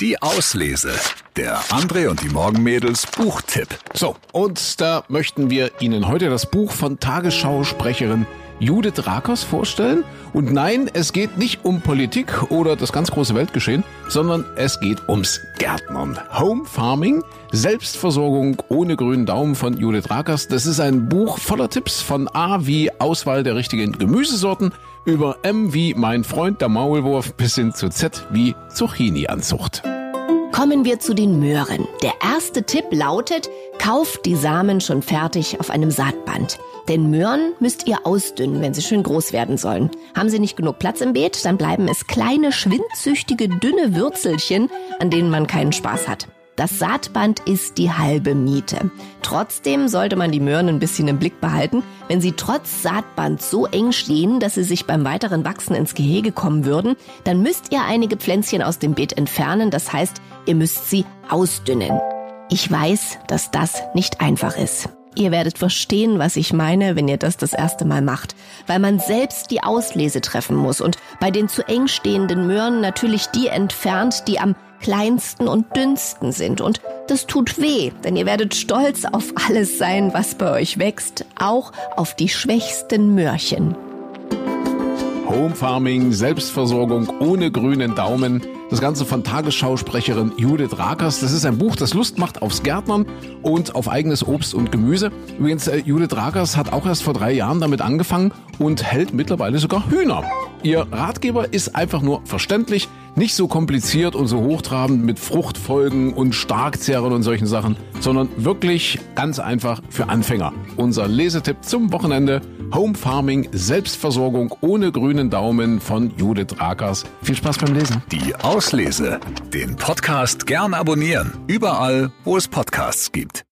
Die Auslese. Der André und die Morgenmädels Buchtipp. So, und da möchten wir Ihnen heute das Buch von Tagesschausprecherin Judith Rakers vorstellen. Und nein, es geht nicht um Politik oder das ganz große Weltgeschehen, sondern es geht ums Gärtnern. Home Farming, Selbstversorgung ohne grünen Daumen von Judith Rakers. Das ist ein Buch voller Tipps von A wie Auswahl der richtigen Gemüsesorten über M wie mein Freund der Maulwurf bis hin zu Z wie Zucchini-Anzucht. Kommen wir zu den Möhren. Der erste Tipp lautet, kauft die Samen schon fertig auf einem Saatband. Denn Möhren müsst ihr ausdünnen, wenn sie schön groß werden sollen. Haben sie nicht genug Platz im Beet, dann bleiben es kleine, schwindsüchtige, dünne Würzelchen, an denen man keinen Spaß hat. Das Saatband ist die halbe Miete. Trotzdem sollte man die Möhren ein bisschen im Blick behalten. Wenn sie trotz Saatband so eng stehen, dass sie sich beim weiteren Wachsen ins Gehege kommen würden, dann müsst ihr einige Pflänzchen aus dem Beet entfernen. Das heißt, ihr müsst sie ausdünnen. Ich weiß, dass das nicht einfach ist. Ihr werdet verstehen, was ich meine, wenn ihr das das erste Mal macht, weil man selbst die Auslese treffen muss und bei den zu eng stehenden Möhren natürlich die entfernt, die am kleinsten und dünnsten sind. Und das tut weh, denn ihr werdet stolz auf alles sein, was bei euch wächst, auch auf die schwächsten Möhrchen. Home Farming, Selbstversorgung ohne grünen Daumen. Das Ganze von Tagesschausprecherin Judith Rakers. Das ist ein Buch, das Lust macht aufs Gärtnern und auf eigenes Obst und Gemüse. Übrigens, äh, Judith Rakers hat auch erst vor drei Jahren damit angefangen und hält mittlerweile sogar Hühner. Ihr Ratgeber ist einfach nur verständlich, nicht so kompliziert und so hochtrabend mit Fruchtfolgen und Starkzehren und solchen Sachen, sondern wirklich ganz einfach für Anfänger. Unser Lesetipp zum Wochenende Home Farming Selbstversorgung ohne grünen Daumen von Judith Rakers. Viel Spaß beim Lesen. Die Auslese. Den Podcast gern abonnieren. Überall, wo es Podcasts gibt.